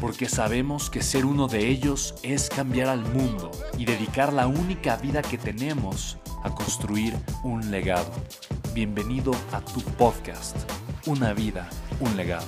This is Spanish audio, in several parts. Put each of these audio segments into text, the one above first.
porque sabemos que ser uno de ellos es cambiar al mundo y dedicar la única vida que tenemos a construir un legado. Bienvenido a tu podcast, Una vida, un legado.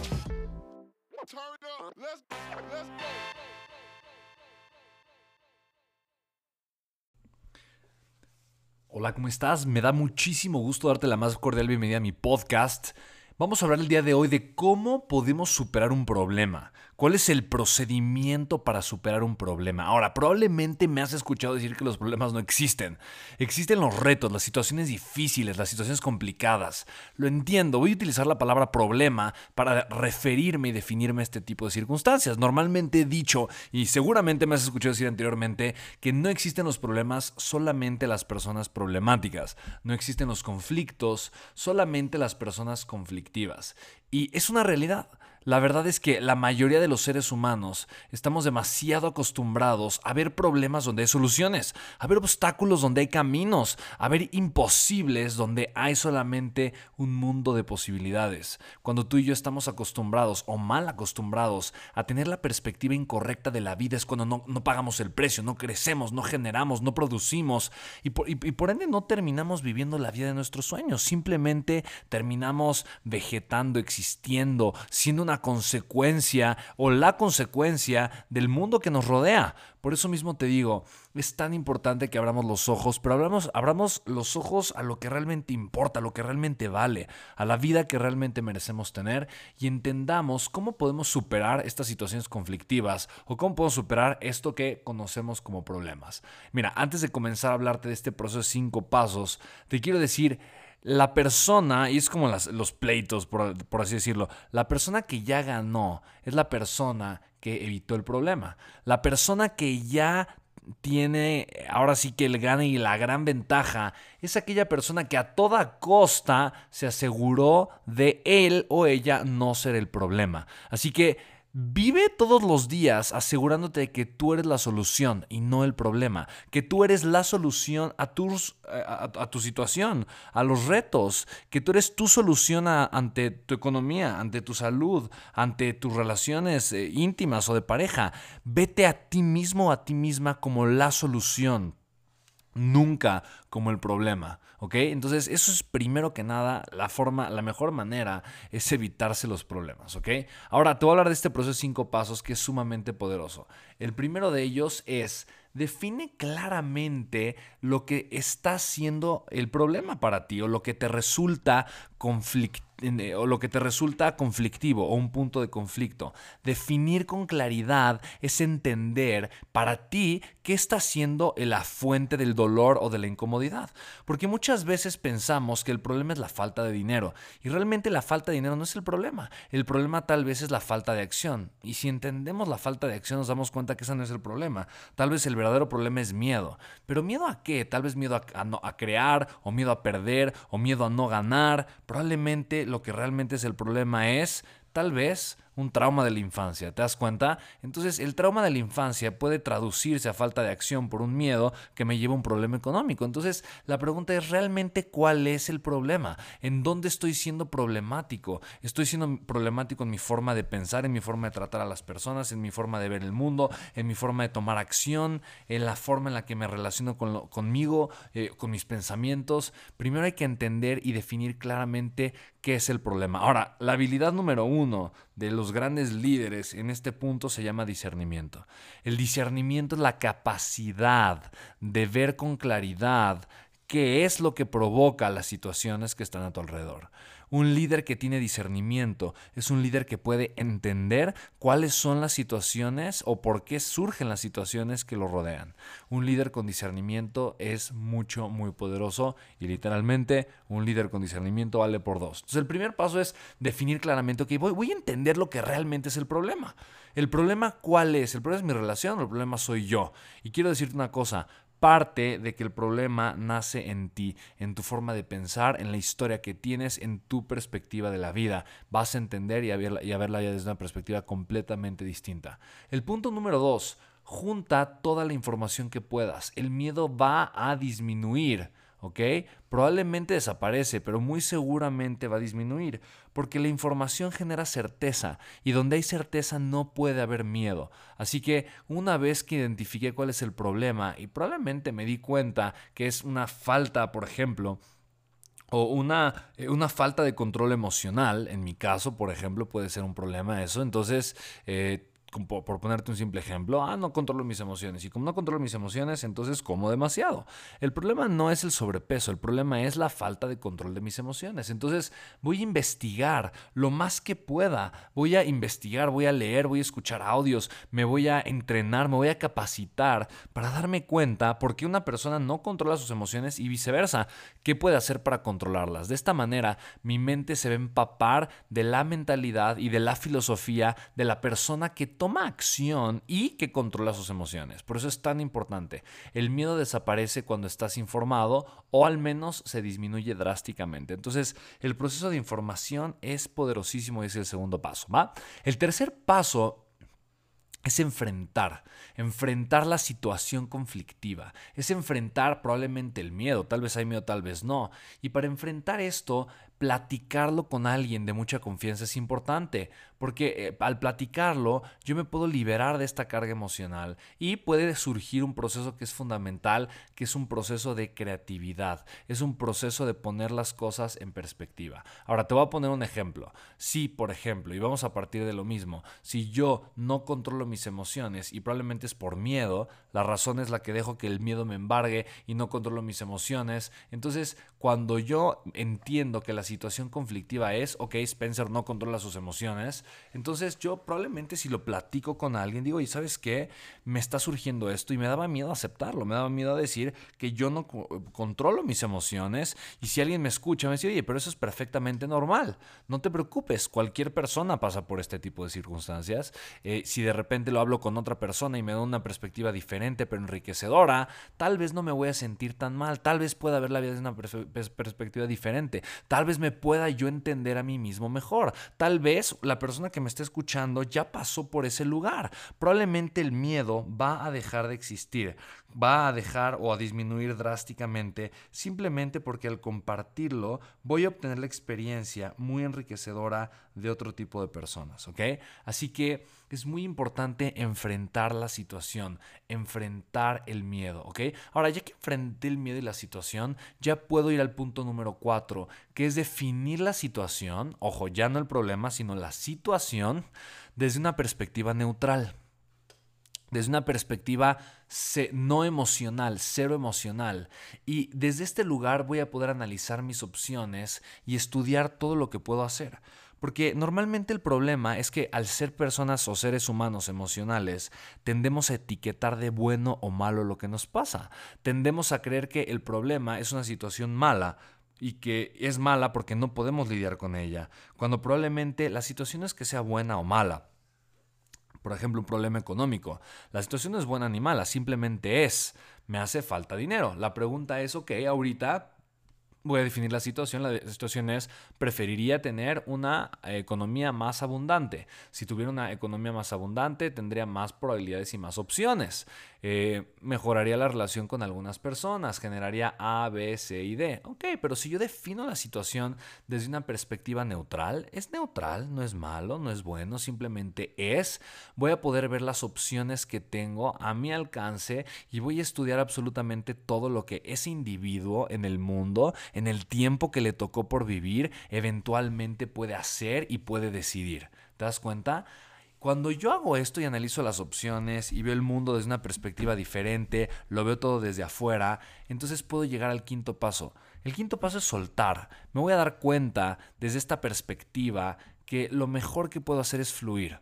Hola, ¿cómo estás? Me da muchísimo gusto darte la más cordial bienvenida a mi podcast. Vamos a hablar el día de hoy de cómo podemos superar un problema. ¿Cuál es el procedimiento para superar un problema? Ahora, probablemente me has escuchado decir que los problemas no existen. Existen los retos, las situaciones difíciles, las situaciones complicadas. Lo entiendo, voy a utilizar la palabra problema para referirme y definirme a este tipo de circunstancias. Normalmente he dicho, y seguramente me has escuchado decir anteriormente, que no existen los problemas, solamente las personas problemáticas. No existen los conflictos, solamente las personas conflictivas. Y es una realidad. La verdad es que la mayoría de los seres humanos estamos demasiado acostumbrados a ver problemas donde hay soluciones, a ver obstáculos donde hay caminos, a ver imposibles donde hay solamente un mundo de posibilidades. Cuando tú y yo estamos acostumbrados o mal acostumbrados a tener la perspectiva incorrecta de la vida es cuando no, pagamos el precio, no crecemos, no generamos, no producimos y por, y por ende no terminamos viviendo la vida de nuestros sueños, simplemente terminamos vegetando, existiendo, siendo una consecuencia o la consecuencia del mundo que nos rodea. Por eso mismo te digo, es tan importante que abramos los ojos, pero abramos, abramos los ojos a lo que realmente importa, a lo que realmente vale, a la vida que realmente merecemos tener y entendamos cómo podemos superar estas situaciones conflictivas o cómo podemos superar esto que conocemos como problemas. Mira, antes de comenzar a hablarte de este proceso de cinco pasos, te quiero decir la persona, y es como los pleitos, por, así decirlo, la persona que ya ganó es la persona que evitó el problema. La persona que ya tiene ahora sí que el gane y la gran ventaja es aquella persona que a toda costa se aseguró de él o ella no ser el problema. Así que Vive todos los días asegurándote de que tú eres la solución y no el problema, que tú eres la solución a, tus, a, tu situación, a los retos, que tú eres tu solución ante tu economía, ante tu salud, ante tus relaciones eh, íntimas o de pareja. Vete a ti mismo a ti misma como la solución nunca como el problema, ¿ok? Entonces, eso es primero que nada la forma, la mejor manera es evitarse los problemas, ¿ok? Ahora, te voy a hablar de este proceso de cinco pasos que es sumamente poderoso. El primero de ellos es define claramente lo que está siendo el problema para ti o lo que te resulta eh, o lo que te resulta conflictivo o un punto de conflicto. Definir con claridad es entender para ti qué está siendo la fuente del dolor o de la incomodidad. Porque muchas veces pensamos que el problema es la falta de dinero y realmente la falta de dinero no es el problema. El problema tal vez es la falta de acción. Y si entendemos la falta de acción nos damos cuenta que ese no es el problema. Tal vez el verdadero problema es miedo. ¿Pero miedo a qué? Tal vez miedo a, a crear o miedo a perder o miedo a no ganar. Probablemente lo que realmente es el problema es tal vez un trauma de la infancia, ¿te das cuenta? Entonces el trauma de la infancia puede traducirse a falta de acción por un miedo que me lleva a un problema económico. Entonces la pregunta es realmente cuál es el problema, en dónde estoy siendo problemático. Estoy siendo problemático en mi forma de pensar, en mi forma de tratar a las personas, en mi forma de ver el mundo, en mi forma de tomar acción, en la forma en la que me relaciono con conmigo, eh, con mis pensamientos. Primero hay que entender y definir claramente qué es el problema. Ahora, la habilidad número uno de los los grandes líderes en este punto se llama discernimiento. El discernimiento es la capacidad de ver con claridad qué es lo que provoca las situaciones que están a tu alrededor. Un líder que tiene discernimiento es un líder que puede entender cuáles son las situaciones o por qué surgen las situaciones que lo rodean. Un líder con discernimiento es mucho, muy poderoso y literalmente un líder con discernimiento vale por dos. Entonces el primer paso es definir claramente, ok, voy, voy a entender lo que realmente es el problema. ¿El problema cuál es? ¿El problema es mi relación o el problema soy yo? Y quiero decirte una cosa, parte de que el problema nace en ti, en tu forma de pensar, en la historia que tienes, en tu perspectiva de la vida. Vas a entender y a, verla, y a verla ya desde una perspectiva completamente distinta. El punto número dos, junta toda la información que puedas. El miedo va a disminuir. ¿Ok? Probablemente desaparece, pero muy seguramente va a disminuir, porque la información genera certeza y donde hay certeza no puede haber miedo. Así que una vez que identifiqué cuál es el problema y probablemente me di cuenta que es una falta, por ejemplo, o una, eh, una, falta de control emocional, en mi caso, por ejemplo, puede ser un problema eso. Entonces, eh, por ponerte un simple ejemplo, ah, no controlo mis emociones. Y como no controlo mis emociones, entonces como demasiado. El problema no es el sobrepeso, el problema es la falta de control de mis emociones. Entonces voy a investigar lo más que pueda. Voy a investigar, voy a leer, voy a escuchar audios, me voy a entrenar, me voy a capacitar para darme cuenta por qué una persona no controla sus emociones y viceversa. ¿Qué puede hacer para controlarlas? De esta manera, mi mente se va a empapar de la mentalidad y de la filosofía de la persona que toma acción y que controla sus emociones. Por eso es tan importante. El miedo desaparece cuando estás informado o al menos se disminuye drásticamente. Entonces, el proceso de información es poderosísimo y es el segundo paso. El tercer paso es enfrentar, enfrentar la situación conflictiva, es enfrentar probablemente el miedo, tal vez hay miedo, tal vez no. Y para enfrentar esto, platicarlo con alguien de mucha confianza es importante, porque eh, al platicarlo yo me puedo liberar de esta carga emocional y puede surgir un proceso que es fundamental, que es un proceso de creatividad, es un proceso de poner las cosas en perspectiva. Ahora te voy a poner un ejemplo. Si, por ejemplo, y vamos a partir de lo mismo, si yo no controlo mis emociones y probablemente es por miedo, la razón es la que dejo que el miedo me embargue y no controlo mis emociones, entonces cuando yo entiendo que la situación conflictiva es, ok, Spencer no controla sus emociones, entonces yo probablemente si lo platico con alguien, digo, ¿y sabes qué? Me está surgiendo esto y me daba miedo aceptarlo, me daba miedo decir que yo no controlo mis emociones y si alguien me escucha, me dice, oye, pero eso es perfectamente normal, no te preocupes, cualquier persona pasa por este tipo de circunstancias, eh, si de repente lo hablo con otra persona y me da una perspectiva diferente pero enriquecedora, tal vez no me voy a sentir tan mal, tal vez pueda ver la vida desde una perspectiva diferente, tal vez me pueda yo entender a mí mismo mejor. Tal vez la persona que me esté escuchando ya pasó por ese lugar. Probablemente el miedo va a dejar de existir, va a dejar o a disminuir drásticamente simplemente porque al compartirlo voy a obtener la experiencia muy enriquecedora de otro tipo de personas, ¿ok? Así que es muy importante enfrentar la situación, enfrentar el miedo, ¿ok? Ahora, ya que enfrenté el miedo y la situación, ya puedo ir al punto número cuatro, que es definir la situación, ojo, ya no el problema, sino la situación desde una perspectiva neutral desde una perspectiva no emocional, cero emocional. Y desde este lugar voy a poder analizar mis opciones y estudiar todo lo que puedo hacer. Porque normalmente el problema es que al ser personas o seres humanos emocionales, tendemos a etiquetar de bueno o malo lo que nos pasa. Tendemos a creer que el problema es una situación mala, y que es mala porque no podemos lidiar con ella, cuando probablemente la situación es que sea buena o mala. Por ejemplo, un problema económico. La situación no es buena ni mala, simplemente es, me hace falta dinero. La pregunta es, ok, ahorita voy a definir la situación. La situación es, preferiría tener una economía más abundante. Si tuviera una economía más abundante, tendría más probabilidades y más opciones. Eh, mejoraría la relación con algunas personas, generaría A, B, C y D. Ok, pero si yo defino la situación desde una perspectiva neutral, es neutral, no es malo, no es bueno, simplemente es. Voy a poder ver las opciones que tengo a mi alcance y voy a estudiar absolutamente todo lo que ese individuo en el mundo, en el tiempo que le tocó por vivir, eventualmente puede hacer y puede decidir. ¿Te das cuenta? Cuando yo hago esto y analizo las opciones y veo el mundo desde una perspectiva diferente, lo veo todo desde afuera, entonces puedo llegar al quinto paso. El quinto paso es soltar. Me voy a dar cuenta desde esta perspectiva que lo mejor que puedo hacer es fluir.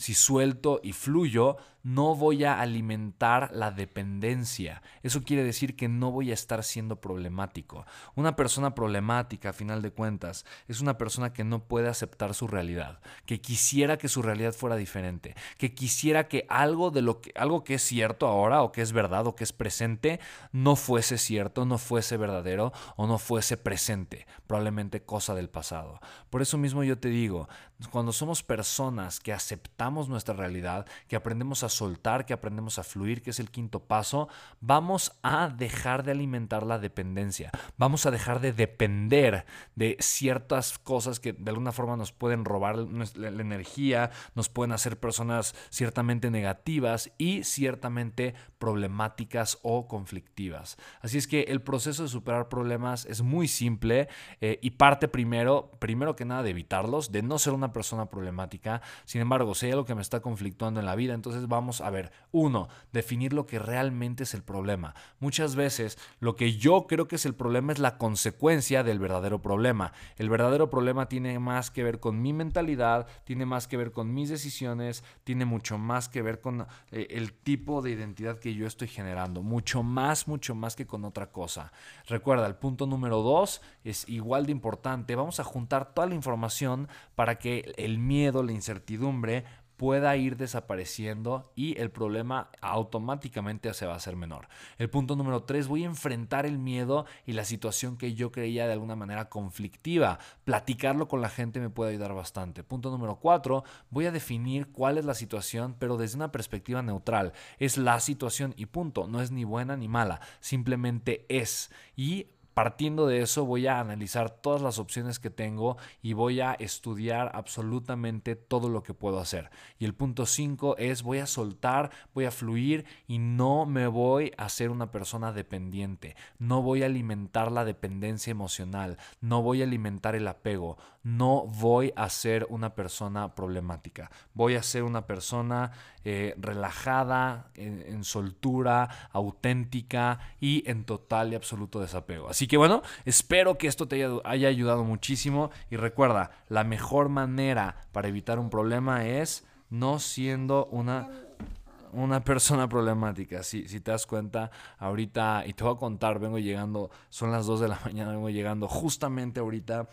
Si suelto y fluyo, no voy a alimentar la dependencia. Eso quiere decir que no voy a estar siendo problemático. Una persona problemática, a final de cuentas, es una persona que no puede aceptar su realidad, que quisiera que su realidad fuera diferente, que quisiera que algo de lo que algo que es cierto ahora o que es verdad o que es presente no fuese cierto, no fuese verdadero o no fuese presente, probablemente cosa del pasado. Por eso mismo yo te digo, cuando somos personas que aceptamos nuestra realidad, que aprendemos a soltar, que aprendemos a fluir, que es el quinto paso, vamos a dejar de alimentar la dependencia. Vamos a dejar de depender de ciertas cosas que de alguna forma nos pueden robar la energía, nos pueden hacer personas ciertamente negativas y ciertamente problemáticas o conflictivas. Así es que el proceso de superar problemas es muy simple eh, y parte primero, primero que nada de evitarlos, de no ser una persona problemática. Sin embargo, si hay algo que me está conflictuando en la vida, entonces vamos a ver, uno, definir lo que realmente es el problema. Muchas veces lo que yo creo que es el problema es la consecuencia del verdadero problema. El verdadero problema tiene más que ver con mi mentalidad, tiene más que ver con mis decisiones, tiene mucho más que ver con eh, el tipo de identidad que yo estoy generando, mucho más, mucho más que con otra cosa. Recuerda, el punto número dos es igual de importante. Vamos a juntar toda la información para que el miedo, la incertidumbre, pueda ir desapareciendo y el problema automáticamente se va a hacer menor. El punto número tres, voy a enfrentar el miedo y la situación que yo creía de alguna manera conflictiva. Platicarlo con la gente me puede ayudar bastante. Punto número cuatro, voy a definir cuál es la situación, pero desde una perspectiva neutral. Es la situación y punto. No es ni buena ni mala, simplemente es. Y Partiendo de eso voy a analizar todas las opciones que tengo y voy a estudiar absolutamente todo lo que puedo hacer. Y el punto 5 es voy a soltar, voy a fluir y no me voy a ser una persona dependiente. No voy a alimentar la dependencia emocional, no voy a alimentar el apego, no voy a ser una persona problemática. Voy a ser una persona eh, relajada, en, soltura, auténtica y en total y absoluto desapego. Así que bueno, espero que esto te haya, ayudado muchísimo y recuerda, la mejor manera para evitar un problema es no siendo una una persona problemática. Si, si te das cuenta, ahorita, y te voy a contar, vengo llegando, son las 2 de la mañana, vengo llegando justamente ahorita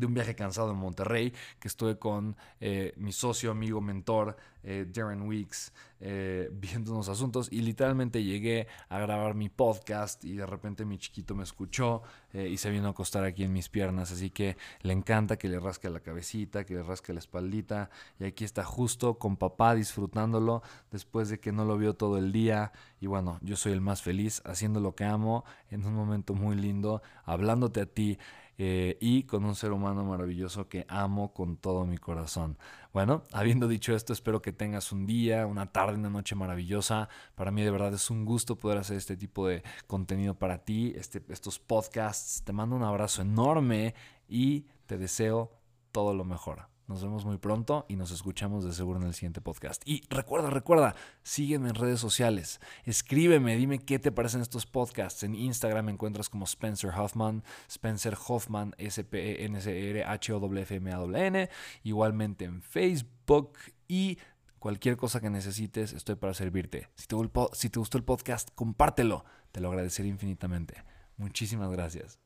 de un viaje cansado en Monterrey, que estuve con eh, mi socio, amigo, mentor, eh, Darren Weeks, eh, viendo unos asuntos y literalmente llegué a grabar mi podcast y de repente mi chiquito me escuchó y se vino a acostar aquí en mis piernas, así que le encanta que le rasque la cabecita, que le rasque la espaldita y aquí está justo con papá disfrutándolo después de que no lo vio todo el día y bueno, yo soy el más feliz haciendo lo que amo en un momento muy lindo, hablándote a ti. Eh, y con un ser humano maravilloso que amo con todo mi corazón. Bueno, habiendo dicho esto, espero que tengas un día, una tarde, una noche maravillosa. Para mí de verdad es un gusto poder hacer este tipo de contenido para ti, este, estos podcasts. Te mando un abrazo enorme y te deseo todo lo mejor. Nos vemos muy pronto y nos escuchamos de seguro en el siguiente podcast. Y recuerda, recuerda, sígueme en redes sociales. Escríbeme, dime qué te parecen estos podcasts. En Instagram me encuentras como Spencer Hoffman, Spencer Hoffman, S-P-E-N-C-R-H-O-F-M-A-N. Igualmente en Facebook y cualquier cosa que necesites, estoy para servirte. Si te, si te gustó el podcast, compártelo. Te lo agradeceré infinitamente. Muchísimas gracias.